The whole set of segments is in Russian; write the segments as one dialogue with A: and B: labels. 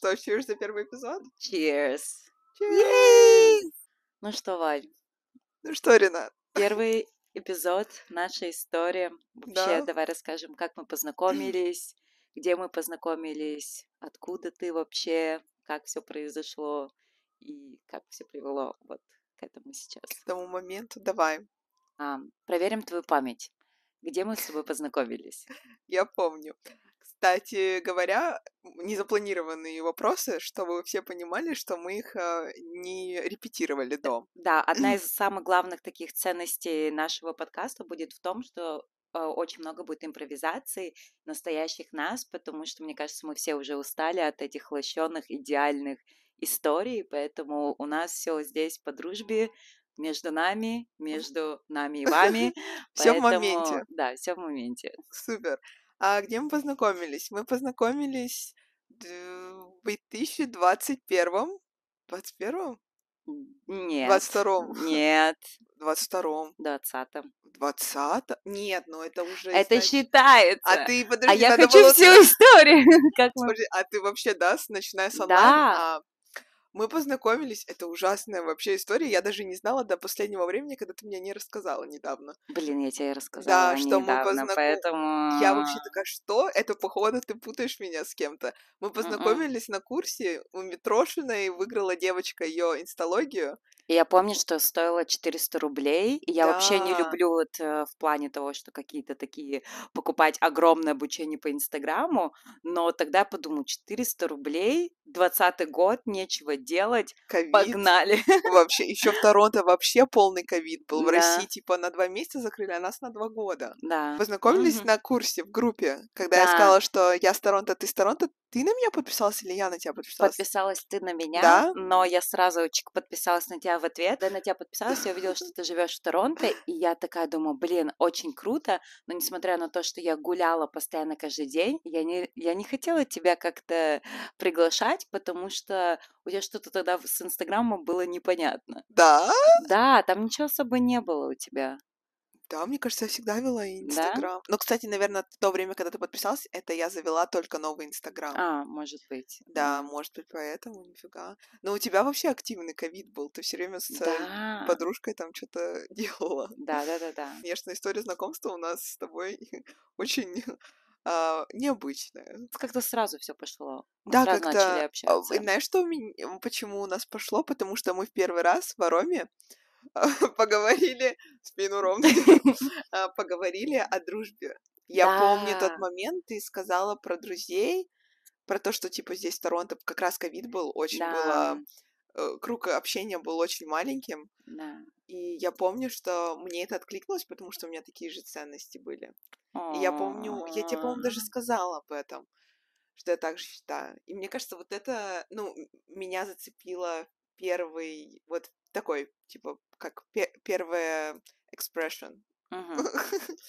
A: что, cheers за первый эпизод?
B: Cheers.
A: Cheers!
B: Ну что, Валь,
A: Ну что, Ренат?
B: первый эпизод нашей истории. Вообще,
A: Да.
B: давай расскажем, как мы познакомились, где мы познакомились, откуда ты вообще, как все произошло и как все привело вот к этому сейчас.
A: К тому моменту давай.
B: А, проверим твою память. Где мы с тобой познакомились?
A: Я помню. Кстати говоря, незапланированные вопросы, чтобы вы все понимали, что мы их а, не репетировали до.
B: Да, одна из самых главных таких ценностей нашего подкаста будет в том, что э, очень много будет импровизаций настоящих нас, потому что, мне кажется, мы все уже устали от этих лощенных идеальных историй, поэтому у нас все здесь по дружбе, между нами, между нами и вами.
A: Всё в моменте.
B: Да, все в моменте.
A: Супер. А где мы познакомились? Мы познакомились в 2021 21
B: Нет.
A: 22
B: Нет,
A: 22
B: двадцатом.
A: 20 Нет, ну это уже...
B: Это
A: значит-
B: считается.
A: А ты, подожди,
B: А я хочу
A: было
B: всю историю. Как мы
A: Подожди, а ты вообще, да, начиная с онлайн?
B: Да.
A: А, мы познакомились, это ужасная вообще история, я даже не знала до последнего времени, когда ты мне не рассказала недавно.
B: Блин, я тебе рассказала
A: что мы
B: недавно,
A: познаком-
B: поэтому...
A: Я вообще такая, что? Это, походу, ты путаешь меня с кем-то. Мы познакомились на курсе у Митрошиной, выиграла девочка ее инсталогию.
B: И Я помню, что стоило 400 рублей, и я вообще не
A: Да.
B: люблю вот э, в плане того, что какие-то такие покупать огромное обучение по Инстаграму, но тогда я подумала, 400 рублей, 20 год, нечего делать,
A: Ковид.
B: погнали.
A: Вообще, еще в Торонто вообще полный ковид был. В
B: Да.
A: России типа на два месяца закрыли, а нас на два года.
B: Да.
A: Познакомились
B: Мгм.
A: на курсе в группе, когда я
B: Да.
A: сказала, что я с Торонто, ты с Торонто. Ты на меня подписался или я на тебя подписалась?
B: Подписалась ты на меня,
A: Да?
B: но я сразу чик, подписалась на тебя в ответ. Когда на тебя подписалась, я увидела, что ты живешь в Торонто, и я такая думаю, блин, очень круто, но несмотря на то, что я гуляла постоянно каждый день, я не, я не хотела тебя как-то приглашать, потому что у тебя что-то тогда с Инстаграмом было непонятно.
A: Да?
B: Да, там ничего особо не было у тебя.
A: Да, мне кажется, я всегда вела Инстаграм. Но, кстати, наверное, в то время, когда ты подписался, это я завела только новый Инстаграм.
B: А, может быть.
A: Да, может быть, поэтому, нифига. Но у тебя вообще активный ковид был. Ты все время с э,
B: Да.
A: подружкой там что-то делала.
B: Да, да, да, да.
A: Конечно, история знакомства у нас с тобой очень а, необычная.
B: Как-то сразу все пошло. Мы
A: Да,
B: сразу
A: как-то...
B: начали
A: а,
B: общаться.
A: и Знаешь, что у меня- почему у нас пошло? Потому что мы в первый раз в Ароме поговорили, спину ровно, а, поговорили о дружбе. Я помню тот момент, ты сказала про друзей, про то, что, типа, здесь в Торонто как раз ковид был, очень
B: Да,
A: было... э, Круг общения был очень маленьким,
B: да.
A: и я помню, что мне это откликнулось, потому что у меня такие же ценности были. И я помню, я тебе, по-моему, даже сказала об этом, что я так же считаю. И мне кажется, вот это, ну, меня зацепило первый, вот такой, типа, как пе- первое expression,
B: Мгм.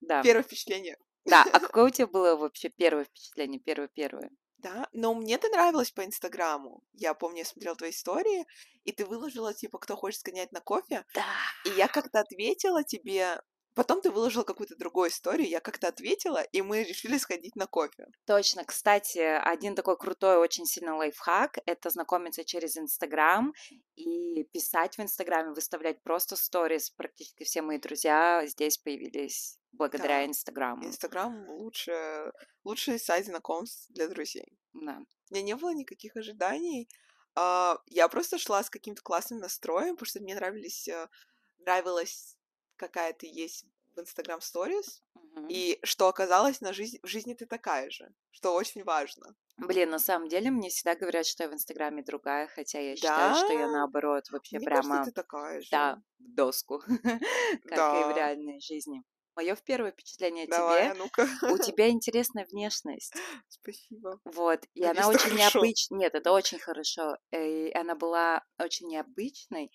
B: Да.
A: первое впечатление.
B: Да. А какое у тебя было вообще первое впечатление? Первое-первое?
A: Да, но мне ты нравилось по Инстаграму. Я помню, я смотрела твои истории, и ты выложила, типа, кто хочет сгонять на кофе.
B: Да.
A: И я как-то ответила тебе, потом ты выложила какую-то другую историю, я как-то ответила, и мы решили сходить на кофе.
B: Точно. Кстати, один такой крутой очень сильный лайфхак — это знакомиться через Инстаграм и писать в Инстаграме, выставлять просто сторис. Практически все мои друзья здесь появились благодаря
A: Да.
B: Инстаграму.
A: Инстаграм лучше, лучший сайт знакомств для друзей.
B: Да.
A: У меня не было никаких ожиданий. а, Я просто шла с каким-то классным настроем, потому что мне нравились, э, нравилась какая ты есть в Инстаграм Stories,
B: Мгм.
A: и что оказалось на жизнь, в жизни ты такая же, что очень важно.
B: Блин, на самом деле мне всегда говорят, что я в Инстаграме другая, хотя я считаю, что я
A: Да?
B: наоборот вообще
A: Мне
B: прямо
A: кажется, ты такая же.
B: Да, в доску, как и в
A: Да.
B: реальной жизни. Мое первое впечатление о
A: Давай,
B: тебе.
A: ну-ка.
B: У тебя интересная внешность.
A: Спасибо.
B: Вот, и
A: Надеюсь,
B: она очень необычная. Нет, это очень хорошо. э, И она была очень необычной.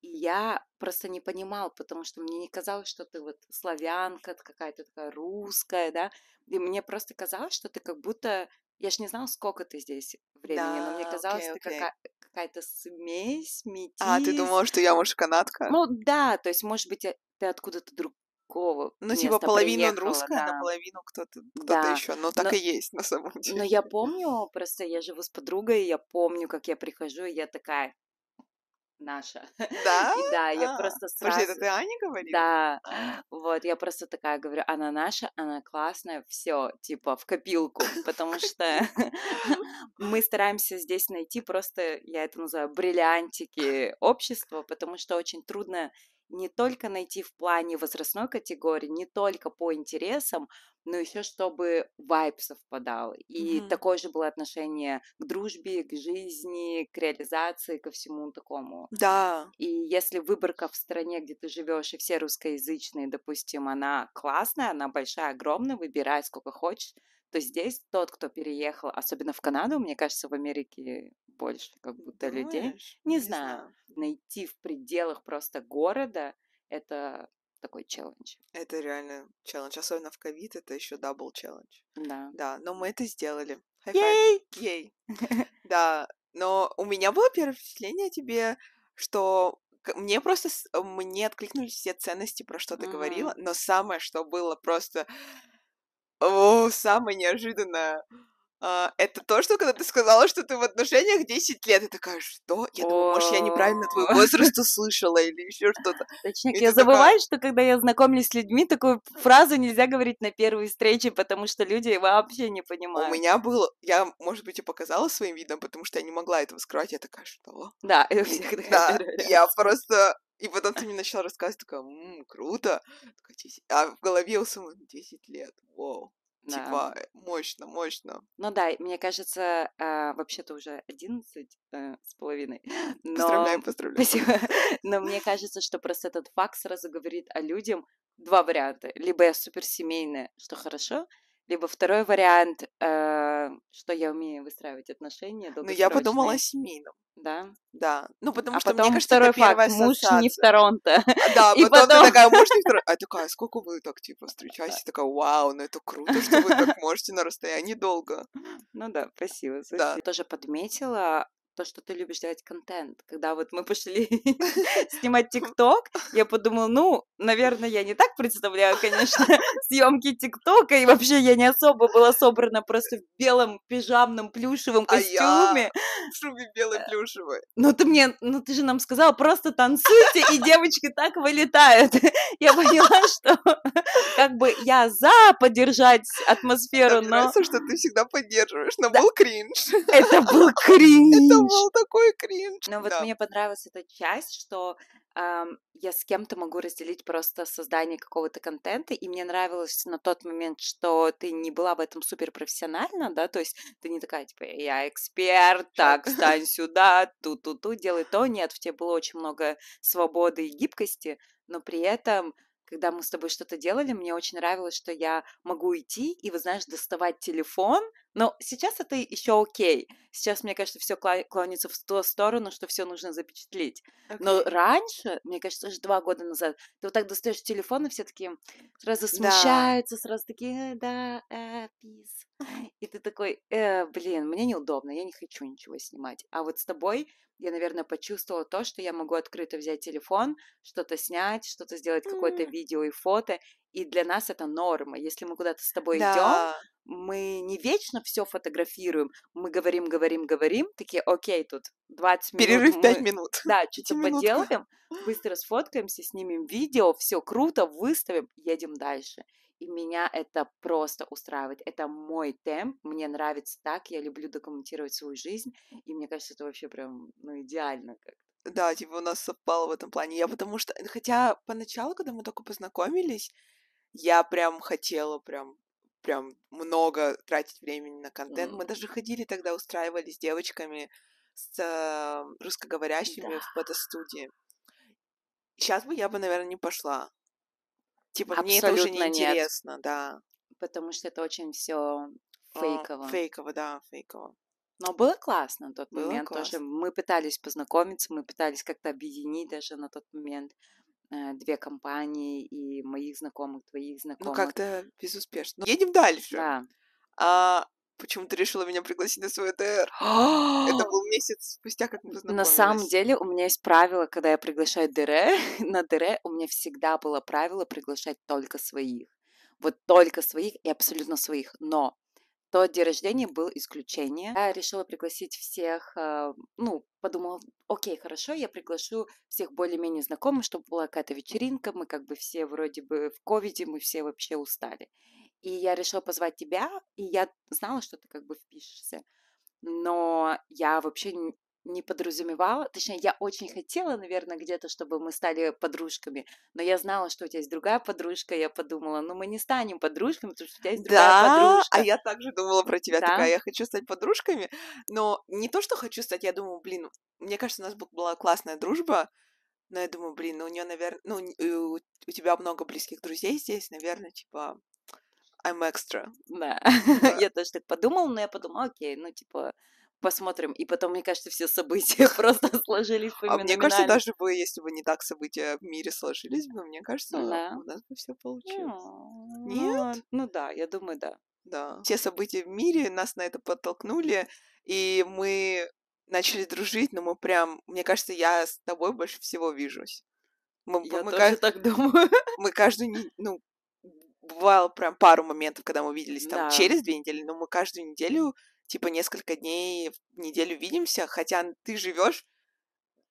B: И я просто не понимала, потому что мне не казалось, что ты вот славянка, ты какая-то такая русская, да. И мне просто казалось, что ты как будто... Я ж не знала, сколько ты здесь времени, но мне
A: Да,
B: казалось,
A: окей,
B: ты
A: окей.
B: какая- какая-то смесь, метис.
A: А, ты думала, что я, может, канадка?
B: Ну да, то есть, может быть, э, ты откуда-то друг, другого
A: Ну, типа
B: места
A: половину
B: приехала,
A: русская,
B: да.
A: наполовину кто-то кто-то
B: Да,
A: еще. Но так
B: но,
A: и есть на самом
B: но
A: деле.
B: я помню, просто я живу с подругой, я помню, как я прихожу, и я такая, наша.
A: Да?
B: И да, я
A: А,
B: просто
A: подожди, это
B: сразу,
A: ты Ане говорила?
B: да,
A: А,
B: вот, я просто такая говорю, она наша, она классная, все, типа, в копилку, потому что мы стараемся здесь найти просто, я это называю, бриллиантики общества, потому что очень трудно не только найти в плане возрастной категории, не только по интересам, но еще чтобы вайб совпадал. И
A: мгм.
B: такое же было отношение к дружбе, к жизни, к реализации, ко всему такому.
A: Да.
B: И если выборка в стране, где ты живешь, и все русскоязычные, допустим, она классная, она большая, огромная, выбирай сколько хочешь, то здесь тот, кто переехал, особенно в Канаду, мне кажется, в Америке больше как будто людей,
A: Думаешь?
B: не
A: Не
B: знаю,
A: знаю.
B: найти в пределах просто города, это такой челлендж.
A: Это реально челлендж. Особенно в ковид, это еще double challenge.
B: Да.
A: Да, но мы это сделали.
B: Yay!
A: Yay. Да, но у меня было первое впечатление о тебе, что мне просто мне откликнулись все ценности, про что ты говорила,
B: Мгм.
A: но самое, что было просто о, самое неожиданное, а, это то, что когда ты сказала, что ты в отношениях 10 лет, я такая, что? Я думаю, может, я неправильно твой возраст услышала или еще что-то.
B: Точнее,
A: И
B: я забываю, что когда я знакомлюсь с людьми, такую фразу нельзя говорить на первой встрече, потому что люди вообще не
A: у
B: понимают.
A: меня было, я, может быть, и показала своим видом, потому что я не могла этого скрывать, я такая, что?
B: Да, и у всех
A: Да, я просто... И потом ты мне начала рассказывать, такая, «М, круто. Такая, «10». А в голове у самой 10 лет, вау.
B: Да.
A: Типа, э, мощно, мощно.
B: Ну да, мне кажется, а, вообще-то уже 11 э, с половиной, но...
A: поздравляю.
B: Спасибо. Но мне кажется, что просто этот факт сразу говорит о людям два варианта. Либо я суперсемейная, что хорошо, либо второй вариант, э, что я умею выстраивать отношения
A: Ну, я подумала о семейном,
B: Да.
A: да. Ну, потому
B: А
A: что, мне
B: потом
A: кажется, это
B: второй факт.
A: первая
B: Муж не в. Торонто.
A: А, Да,
B: И
A: потом ты
B: потом...
A: такая, муж не второй. А я такая, сколько вы так, типа, встречаетесь? Я такая, вау, ну это круто, что вы так можете на расстоянии долго.
B: Ну да, спасибо,
A: Да.
B: спасибо. Тоже подметила то, что ты любишь делать контент. Когда вот мы пошли снимать ТикТок, я подумала, ну, наверное, я не так представляю, конечно, съемки ТикТока, и вообще я не особо была собрана просто в белом пижамном плюшевом
A: А
B: костюме.
A: в шубе белой плюшевой.
B: Ну ты мне, ну ты же нам сказала, просто танцуйте, и девочки так вылетают. Я поняла, что как бы я за поддержать атмосферу, но
A: нравится, что ты всегда поддерживаешь, но был кринж.
B: это был
A: Это
B: кринж.
A: был такой кринж.
B: Но вот
A: Да.
B: мне понравилась эта часть, что ам, я с кем-то могу разделить просто создание какого-то контента, и мне нравилось на тот момент, что ты не была в этом супер профессионально, да, то есть ты не такая, типа, я эксперт, так, встань сюда, ту-ту-ту, делай то. Нет, в тебе было очень много свободы и гибкости, но при этом когда мы с тобой что-то делали, мне очень нравилось, что я могу идти и, вы знаешь, доставать телефон. Но сейчас это еще окей. Сейчас, мне кажется, все клонится в ту сторону, что все нужно запечатлеть. Но
A: Окей.
B: раньше, мне кажется, уже два года назад, ты вот так достаешь телефон, и все такие сразу
A: Да.
B: смущаются, сразу такие, «Э, да, э, пис. И ты такой, «Э, блин, мне неудобно, я не хочу ничего снимать. А вот с тобой я, наверное, почувствовала то, что я могу открыто взять телефон, что-то снять, что-то сделать, какое-то видео и фото. И для нас это норма. Если мы куда-то с тобой идем,
A: Да.
B: мы не вечно все фотографируем, мы говорим, говорим, говорим, такие, окей, тут 20 минут
A: Перерыв 5
B: мы,
A: минут.
B: да, что-то
A: Пятиминутка.
B: поделаем, быстро сфоткаемся, снимем видео, все круто, выставим, едем дальше. И меня это просто устраивает. Это мой темп, мне нравится так, я люблю документировать свою жизнь, и мне кажется, это вообще прям, ну, идеально как.
A: Да, типа у нас совпало в этом плане. Я потому что, хотя поначалу, когда мы только познакомились, я прям хотела прям прям много тратить времени на контент. Мы
B: М,
A: даже ходили тогда, устраивали с девочками, с э, русскоговорящими
B: Да,
A: в фотостудии. Сейчас бы я бы, наверное, не пошла. Типа мне это уже не
B: абсолютно нет,
A: интересно, да.
B: потому что это очень все
A: А,
B: фейково.
A: фейково, да, фейково.
B: Но было классно на тот
A: Было
B: момент тоже.
A: классно.
B: Мы пытались познакомиться, мы пытались как-то объединить даже на тот момент две компании и моих знакомых, твоих
A: Ну,
B: знакомых.
A: как-то безуспешно. Едем дальше.
B: Да.
A: А, почему ты решила меня пригласить на свой ДР? Это был месяц спустя, как мы
B: На
A: познакомились.
B: самом деле у меня есть правило, когда я приглашаю ДР, на ДР у меня всегда было правило приглашать только своих. Вот только своих и абсолютно своих. Но тот день рождения был исключение. Я решила пригласить всех, а, ну, подумала, окей, хорошо, я приглашу всех более-менее знакомых, чтобы была какая-то вечеринка, мы как бы все вроде бы в ковиде, мы все вообще устали. И я решила позвать тебя, и я знала, что ты как бы впишешься. Но я вообще не подразумевала, точнее, я очень хотела, наверное, где-то, чтобы мы стали подружками, но я знала, что у тебя есть другая подружка, я подумала, ну мы не станем подружками, потому что у тебя есть другая
A: Да, а
B: подружка.
A: я также думала про тебя,
B: Да?
A: такая, я хочу стать подружками, но не то, что хочу стать, я думаю, блин, мне кажется, у нас была классная дружба, но я думаю, блин, ну у нее, наверное, ну у, тебя много близких друзей здесь, наверное, типа, I'm extra.
B: Да. я тоже так подумала, но я подумала, окей, ну типа посмотрим. И потом, мне кажется, все события просто сложились
A: А мне кажется, даже бы, если бы не так события в мире сложились бы, мне кажется,
B: Да.
A: у нас бы все получилось.
B: М,
A: Нет?
B: Ну, ну да, я думаю, да.
A: Да. Все события в мире нас на это подтолкнули, и мы начали дружить, но мы прям, мне кажется, я с тобой больше всего вижусь. Мы,
B: Я
A: мы,
B: тоже
A: ка-
B: так думаю.
A: мы каждую, ну, бывало прям пару моментов, когда мы виделись там
B: Да.
A: через две недели, но мы каждую неделю, типа несколько дней в неделю видимся, хотя ты живешь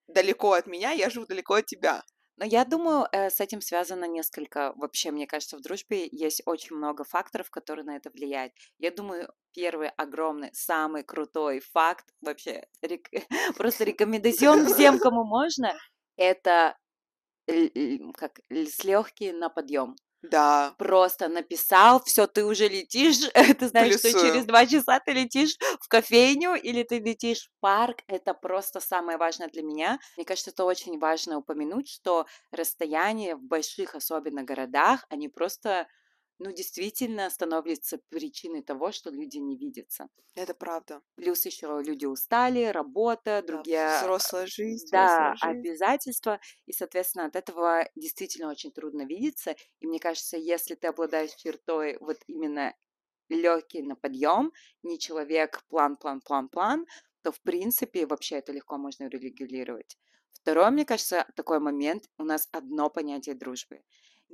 A: далеко от меня, я живу далеко от тебя.
B: Но я думаю, э, с этим связано несколько, вообще, мне кажется, в дружбе есть очень много факторов, которые на это влияют. Я думаю, первый огромный, самый крутой факт, вообще, рек- просто рекомендацион всем, кому можно, это как с легкий на подъем.
A: Да,
B: Просто написал, все, ты уже летишь, ты знаешь, что через
A: плюсую.
B: два часа ты летишь в кофейню или ты летишь в парк. Это просто самое важное для меня. Мне кажется, это очень важно упомянуть, что расстояния в больших, особенно городах, они просто, ну, действительно становятся причиной того, что люди не видятся.
A: Это правда.
B: Плюс еще люди устали, работа,
A: Да,
B: другие
A: взрослая жизнь,
B: да,
A: взрослая жизнь.
B: обязательства, и, соответственно, от этого действительно очень трудно видеться. И мне кажется, если ты обладаешь чертой вот именно легкий на подъем, не человек план, план, план, план, то, в принципе, вообще это легко можно регулировать. Второй, мне кажется, такой момент, у нас одно понятие дружбы.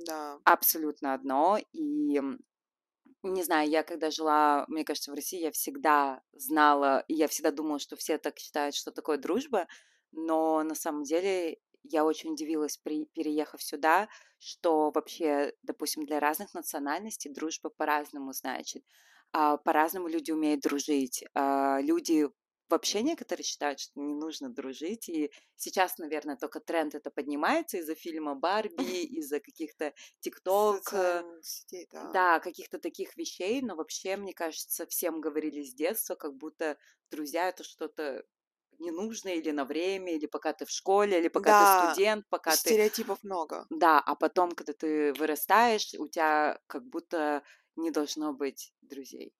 A: Да.
B: Абсолютно одно. И не знаю, я когда жила, мне кажется, в России, я всегда знала, и я всегда думала, что все так считают, что такое дружба, но на самом деле я очень удивилась, при, переехав сюда, что вообще, допустим, для разных национальностей дружба по-разному значит. А, по-разному люди умеют дружить. А, люди вообще некоторые считают, что не нужно дружить, и сейчас, наверное, только тренд это поднимается из-за фильма Барби, из-за каких-то ТикТок,
A: да.
B: да, каких-то таких вещей, но вообще, мне кажется, всем говорили с детства, как будто друзья это что-то ненужное или на время, или пока ты в школе, или пока ты
A: Да,
B: студент, пока ты...
A: стереотипов много.
B: Да, а потом, когда ты вырастаешь, у тебя как будто не должно быть друзей.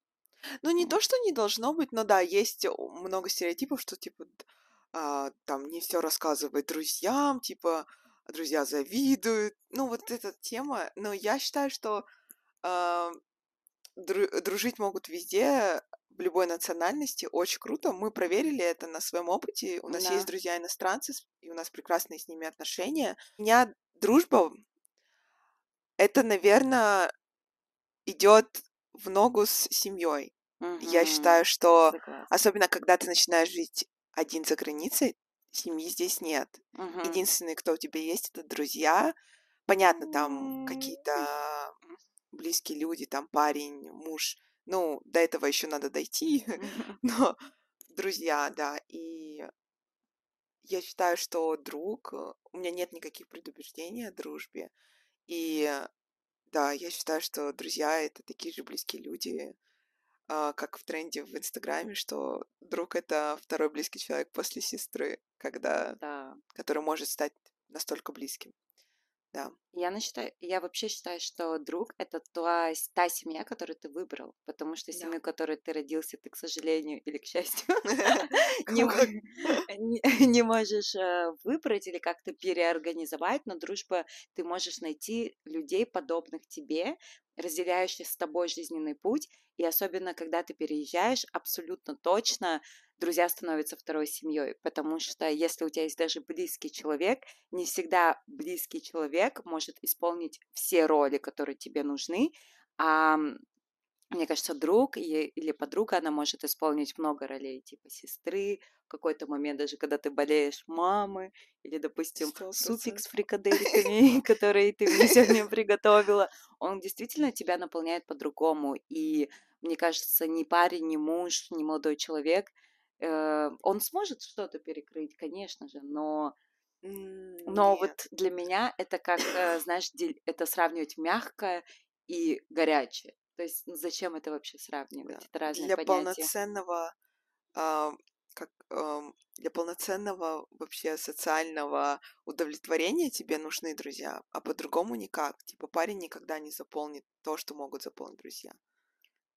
A: Ну, не то, что не должно быть, но да, есть о, много стереотипов, что, типа, а, там, не все рассказывать друзьям, типа, друзья завидуют. Ну, вот эта тема. Но я считаю, что а, дру- дружить могут везде, в любой национальности. Очень круто. Мы проверили это на своем опыте. У нас есть
B: Да,
A: друзья иностранцы, с- и у нас прекрасные с ними отношения. У меня дружба, это, наверное, идет в ногу с семьей. Я считаю, что
B: согласна.
A: особенно когда ты начинаешь жить один за границей, семьи здесь нет.
B: Мгм.
A: Единственные, кто у тебя есть, это друзья. Понятно, там какие-то близкие люди, там парень, муж. Ну, до этого еще надо дойти,
B: мгм.
A: но друзья, да. И я считаю, что друг, э, у меня нет никаких предубеждений о дружбе. И да, я считаю, что друзья это такие же близкие люди, а, как в тренде в Инстаграме, что друг это второй близкий человек после сестры, когда,
B: Да.
A: который может стать настолько близким. Да.
B: Я, считаю, я вообще считаю, что друг — это та, та семья, которую ты выбрал, потому что
A: Да.
B: семью, в которой ты родился, ты, к сожалению или к счастью, не, можешь э, выбрать или как-то переорганизовать, но дружба ты можешь найти людей, подобных тебе, разделяющих с тобой жизненный путь, и особенно, когда ты переезжаешь, абсолютно точно друзья становятся второй семьей, потому что если у тебя есть даже близкий человек, не всегда близкий человек может исполнить все роли, которые тебе нужны, а мне кажется, друг или подруга, она может исполнить много ролей, типа сестры, в какой-то момент даже, когда ты болеешь, мамы, или, допустим,
A: Сто
B: супик с фрикадельками, который ты мне сегодня приготовила, он действительно тебя наполняет по-другому. И мне кажется, ни парень, ни муж, ни молодой человек, он сможет что-то перекрыть, конечно же, но но
A: Нет.
B: вот для меня это как, э, знаешь, это сравнивать мягкое и горячее. То есть ну, зачем это вообще сравнивать?
A: Да.
B: Это разные
A: Для
B: понятия.
A: полноценного, а, как, ам, для полноценного вообще социального удовлетворения тебе нужны друзья, а по-другому никак. Типа парень никогда не заполнит то, что могут заполнить друзья.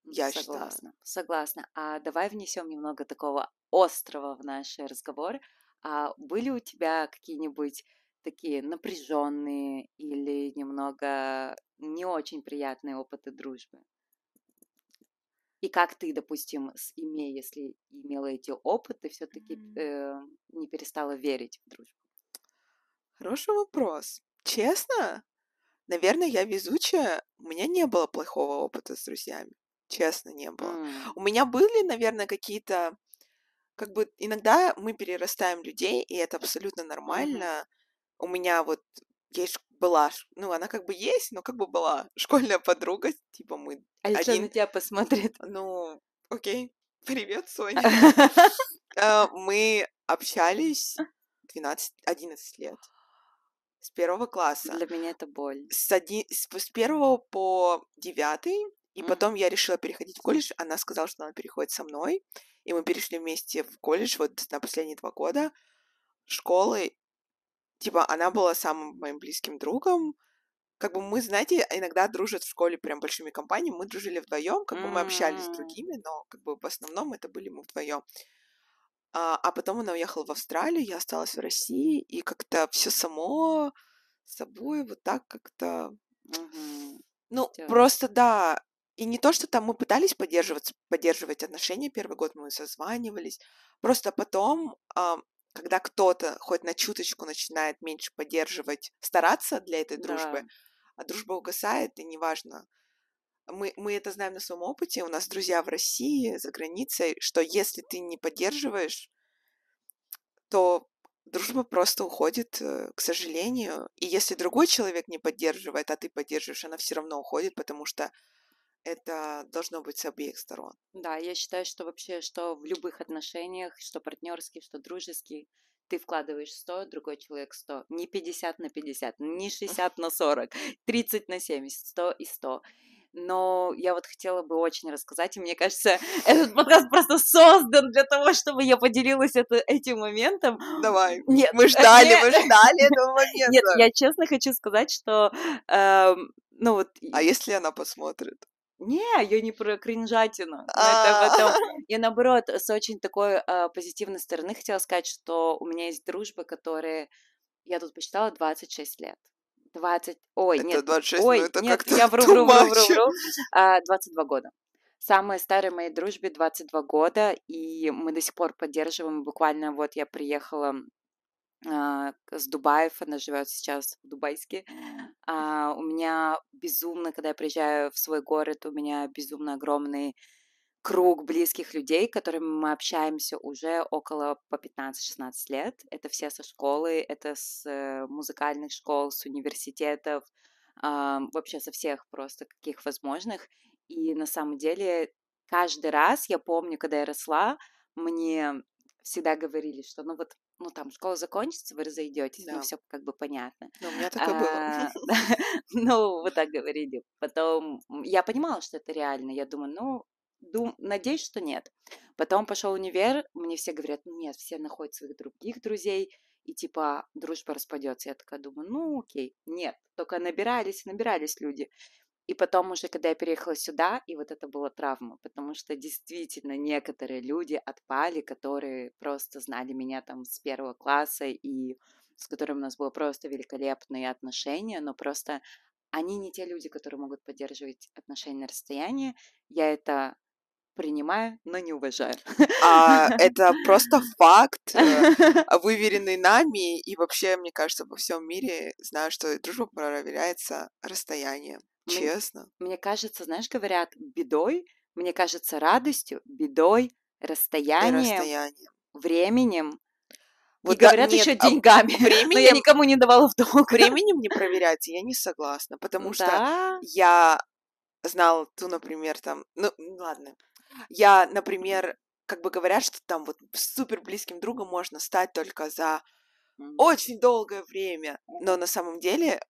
A: Я считаю.
B: Согласна, согласна. А давай внесем немного такого острого в наш разговор. А были у тебя какие-нибудь такие напряженные или немного не очень приятные опыты дружбы? И как ты, допустим, с- имея, если имела эти опыты, все-таки
A: М.
B: не перестала верить в дружбу?
A: Хороший вопрос. Честно, наверное, я везучая. У меня не было плохого опыта с друзьями. Честно, не было.
B: М,
A: У меня были, наверное, какие-то... Как бы иногда мы перерастаем людей, и это абсолютно нормально. У меня вот есть была, ну, она как бы есть, но как бы была школьная подруга, типа мы
B: А если она на
A: один,
B: тебя посмотрит?
A: ну, окей, привет, Соня. А, Мы общались 12-11 лет, с первого класса.
B: Для меня это боль.
A: С, оди- с с первого по девятый, и потом я решила переходить в колледж. Она сказала, что она переходит со мной, и мы перешли вместе в колледж вот на последние два года школы. Типа, она была самым моим близким другом. Как бы мы, знаете, иногда дружат в школе прям большими компаниями. Мы дружили вдвоем, как бы мы общались с другими, но как бы в основном это были мы вдвоем. А, а потом она уехала в Австралию, я осталась в России, и как-то все само собой вот так как-то
B: мгм.
A: ну,
B: Всё.
A: просто да. И не то, что там мы пытались поддерживать, поддерживать отношения первый год, мы созванивались. Просто потом, ам, когда кто-то хоть на чуточку начинает меньше поддерживать, стараться для этой дружбы,
B: Да.
A: а дружба угасает, и неважно. Мы, мы это знаем на своем опыте. У нас друзья в России, за границей, что если ты не поддерживаешь, то дружба просто уходит, э, к сожалению. И если другой человек не поддерживает, а ты поддерживаешь, она все равно уходит, потому что это должно быть с обеих сторон.
B: Да, я считаю, что вообще, что в любых отношениях, что партнерских, что дружеских, ты вкладываешь 100, другой человек 100. Не 50 на 50, не 60 на 40, 30 на 70, 100 и 100. Но я вот хотела бы очень рассказать, и мне кажется, этот подкаст просто создан для того, чтобы я поделилась это, этим моментом.
A: Давай.
B: Нет,
A: Мы ждали,
B: нет,
A: мы ждали этого
B: нет,
A: момента.
B: я честно хочу сказать, что, эм, ну вот,
A: А если она посмотрит?
B: Не, я не про кринжатину. Это
A: А.
B: Я наоборот, с очень такой а, позитивной стороны хотела сказать, что у меня есть дружбы, которые я тут посчитала 26 лет. 20, ой,
A: Это
B: нет,
A: 26, ну
B: ой,
A: это
B: нет, я вру, вру, вру, вру, вру, А, 22 года. Самой старой моей дружбе 22 года, и мы до сих пор поддерживаем. Буквально вот я приехала с Дубаев, она живет сейчас в Дубайске. А, у меня безумно, когда я приезжаю в свой город, у меня безумно огромный круг близких людей, с которыми мы общаемся уже около по 15-16 лет. Это все со школы, это с э, музыкальных школ, с университетов, а, вообще со всех просто каких возможных. И на самом деле каждый раз, я помню, когда я росла, мне всегда говорили, что ну вот, ну там школа закончится, вы разойдетесь, ну
A: Да,
B: все как бы понятно.
A: но у меня так и было.
B: А, да, Ну, вот так говорили. Потом я понимала, что это реально. Я думаю, ну, дум, надеюсь, что нет. Потом пошел универ, мне все говорят, ну нет, все находят своих других друзей. и типа дружба распадется. Я такая думаю, ну окей, нет, только набирались, набирались люди. И потом уже, когда я переехала сюда, и вот это была травма, потому что действительно некоторые люди отпали, которые просто знали меня там с первого класса и с которыми у нас было просто великолепные отношения, но просто они не те люди, которые могут поддерживать отношения на расстоянии. Я это принимаю, но не уважаю.
A: А, это просто факт, э, выверенный нами, и вообще, мне кажется, во всем мире знаю, что дружба проверяется расстоянием. Честно.
B: Мне, кажется, знаешь, говорят, бедой, мне кажется, радостью, бедой, расстоянием, расстоянием. временем. Вот и да, говорят нет, еще а деньгами. Временем, но я никому не давала в долг.
A: Временем не проверяйте, я не согласна, потому да? что я знала ту, например, там, ну, ладно, я, например, как бы говорят, что там вот супер близким другом можно стать только за очень долгое время, но на самом деле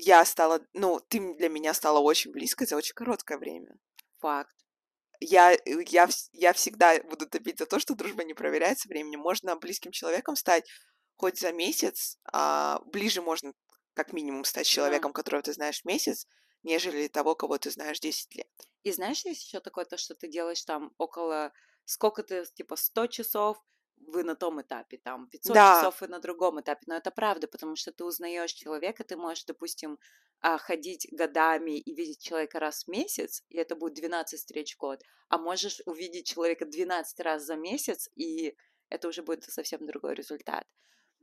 A: я стала, ну, ты для меня стала очень близкой за очень короткое время.
B: Факт.
A: Я, э, я, я всегда буду топить за то, что дружба не проверяется временем. Можно близким человеком стать хоть за месяц, а ближе можно как минимум стать человеком, которого ты знаешь месяц, нежели того, кого ты знаешь 10 лет.
B: И знаешь, есть еще такое то, что ты делаешь там около сколько ты, типа, 100 часов, вы на том этапе, там, 500 да. часов вы на другом этапе. Но это правда, потому что ты узнаешь человека, ты можешь, допустим, а, ходить годами и видеть человека раз в месяц, и это будет 12 встреч в год, а можешь увидеть человека 12 раз за месяц, и это уже будет совсем другой результат.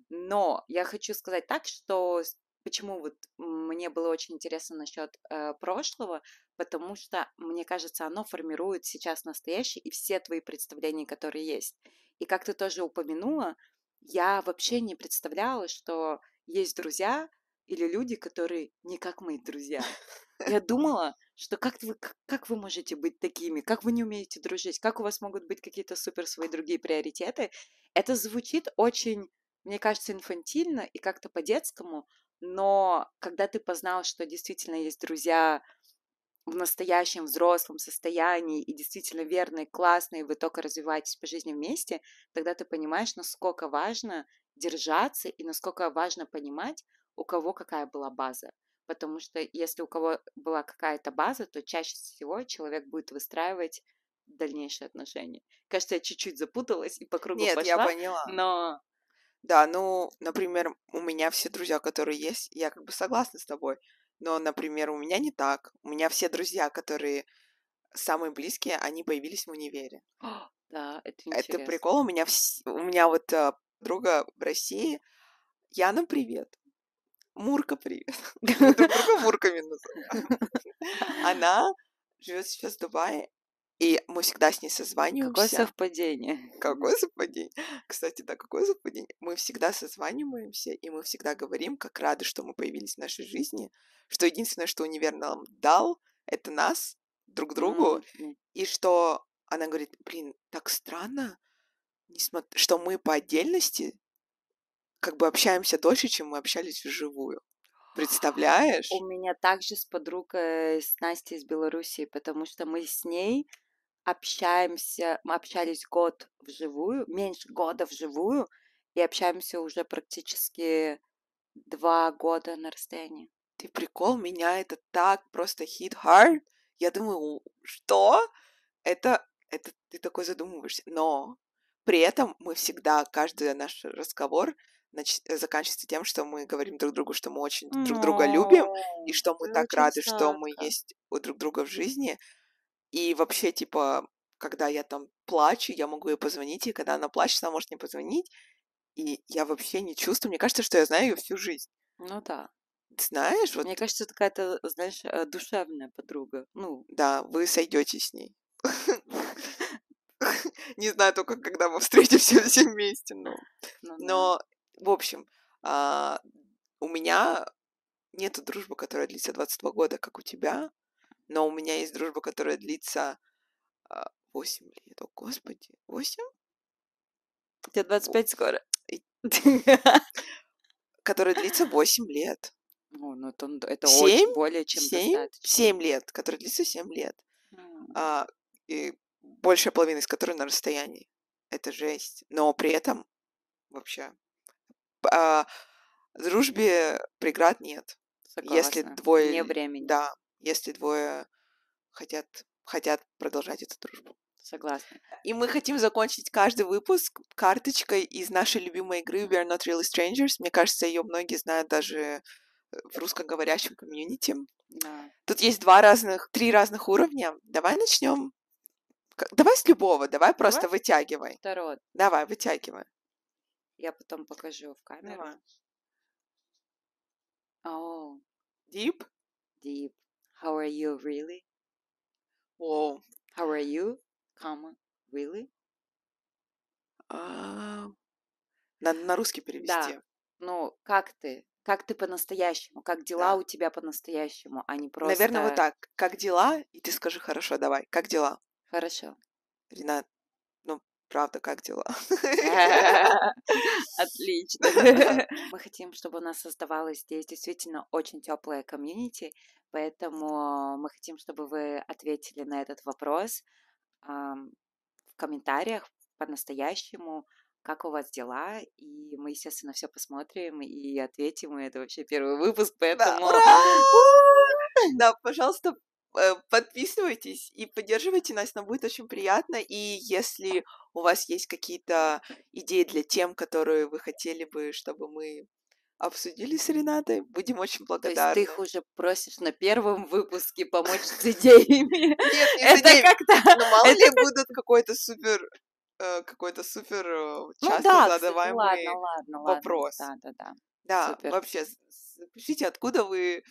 B: Но я хочу сказать так, что почему вот мне было очень интересно насчет э, прошлого, потому что, мне кажется, оно формирует сейчас настоящее и все твои представления, которые есть. И как ты тоже упомянула, я вообще не представляла, что есть друзья или люди, которые не как мои друзья. Я думала, что как вы, как вы можете быть такими, как вы не умеете дружить, как у вас могут быть какие-то супер свои другие приоритеты. Это звучит очень, мне кажется, инфантильно и как-то по-детскому, но когда ты познал, что действительно есть друзья, в настоящем взрослом состоянии и действительно верные, классные, вы только развиваетесь по жизни вместе, тогда ты понимаешь, насколько важно держаться и насколько важно понимать, у кого какая была база. Потому что если у кого была какая-то база, то чаще всего человек будет выстраивать дальнейшие отношения. Кажется, я чуть-чуть запуталась и по кругу
A: Нет,
B: пошла.
A: я поняла.
B: Но
A: да, ну, например, у меня все друзья, которые есть, я как бы согласна с тобой. Но, например, у меня не так. У меня все друзья, которые самые близкие, они появились в универе.
B: Да, это интересно.
A: Это прикол. У меня, вс... у меня вот а, друга в России. Яна, привет. Мурка, привет. Друг друга Мурками называем. Она живет сейчас в Дубае, и мы всегда с ней созваниваемся.
B: Какое совпадение.
A: Какое совпадение. Кстати, да, какое совпадение. Мы всегда созваниваемся, и мы всегда говорим, как рады, что мы появились в нашей жизни, что единственное, что универ нам дал, это нас, друг другу, mm-hmm. и что она говорит, блин, так странно, что мы по отдельности как бы общаемся дольше, чем мы общались вживую. Представляешь?
B: У меня также с подругой, с Настей из Белоруссии, потому что мы с ней общаемся, мы общались год вживую, меньше года вживую, и общаемся уже практически два года на расстоянии.
A: Ты прикол, меня это так просто hit hard. Я думаю, что? Это, это ты такой задумываешься. Но при этом мы всегда, каждый наш разговор нач... заканчивается тем, что мы говорим друг другу, что мы очень друг друга любим, и что мы так рады, что мы есть у друг друга в жизни. И вообще, типа, когда я там плачу, я могу ей позвонить, и когда она плачет, она может мне позвонить, и я вообще не чувствую. Мне кажется, что я знаю ее всю жизнь.
B: Ну да.
A: Знаешь, вот...
B: Мне кажется, это какая-то, знаешь, э, душевная подруга. Ну,
A: да, вы сойдете с ней. Не знаю только, когда мы встретимся все вместе, но... Ну но, в общем, а, у меня нет дружбы, которая длится 22 года, как у тебя, но у меня есть дружба, которая длится 8 а, лет. О, господи, 8?
B: У тебя 25 скоро.
A: Которая длится 8 лет.
B: О, ну это, это 7? очень более чем 7? достаточно.
A: 7 лет, которая длится 7 лет. Mm. А, и большая половина из которой на расстоянии. Это жесть. Но при этом вообще а, дружбе преград нет. Если
B: Согласна.
A: двое...
B: Вне
A: л-
B: времени.
A: Да, если двое хотят, хотят продолжать эту дружбу.
B: Согласна.
A: И мы хотим закончить каждый выпуск карточкой из нашей любимой игры We Are Not Really Strangers. Мне кажется, ее многие знают даже э, в русскоговорящем комьюнити.
B: Да.
A: Тут есть два разных, три разных уровня. Давай начнем. Давай с любого, давай просто
B: Давай.
A: вытягивай.
B: Второй.
A: Давай, вытягивай.
B: Я потом покажу в камеру.
A: Давай.
B: Oh,
A: Deep.
B: deep. How are you, really?
A: Воу.
B: How are you, comma, really?
A: А, Надо на русский перевести.
B: Ну, как ты? Как ты по-настоящему? Как дела
A: Да.
B: у тебя по-настоящему, а не просто...
A: Наверное, вот так. Как дела? И ты скажи, хорошо, давай. Как дела?
B: Хорошо.
A: Ренат, правда, как дела?
B: Отлично. Мы хотим, чтобы у нас создавалось здесь действительно очень теплое комьюнити, поэтому мы хотим, чтобы вы ответили на этот вопрос в комментариях по-настоящему, как у вас дела, и мы, естественно, все посмотрим и ответим, и это вообще первый выпуск, поэтому...
A: Да, пожалуйста, э, подписывайтесь и поддерживайте нас, нам будет очень приятно. И если у вас есть какие-то идеи для тем, которые вы хотели бы, чтобы мы обсудили с Ренатой, будем очень
B: То есть
A: благодарны.
B: ты их уже просишь на первом выпуске помочь с идеями.
A: Нет, не
B: Это
A: идеи.
B: как-то...
A: Ну, мало ли будут какой-то супер, э, какой-то супер э,
B: Ну
A: часто
B: да,
A: задаваемый
B: ладно, ладно, ладно.
A: вопрос.
B: Да, да, да.
A: Да,
B: Супер.
A: вообще, пишите, откуда вы,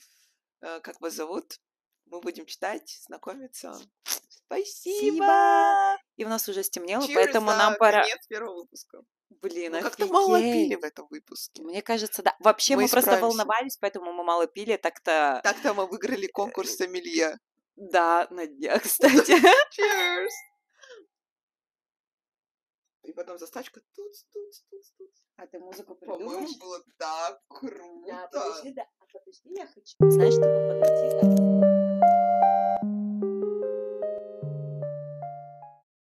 A: э, как вас зовут. Мы будем читать, знакомиться. Спасибо!
B: И у нас уже стемнело,
A: Cheers
B: поэтому нам пора...
A: конец первого выпуска.
B: Блин,
A: Мы как-то мало пили в этом выпуске.
B: Мне кажется, да. Вообще
A: Мы
B: мы, просто волновались, поэтому мы мало пили, так-то...
A: Так-то мы выиграли конкурс сомелье.
B: Да, на днях, кстати.
A: Cheers! И потом застачка тут, тут, тут, тут.
B: А ты музыку
A: По-моему, было так круто.
B: Да, подожди, да. А подожди, я хочу... Знаешь, типа подойти, да?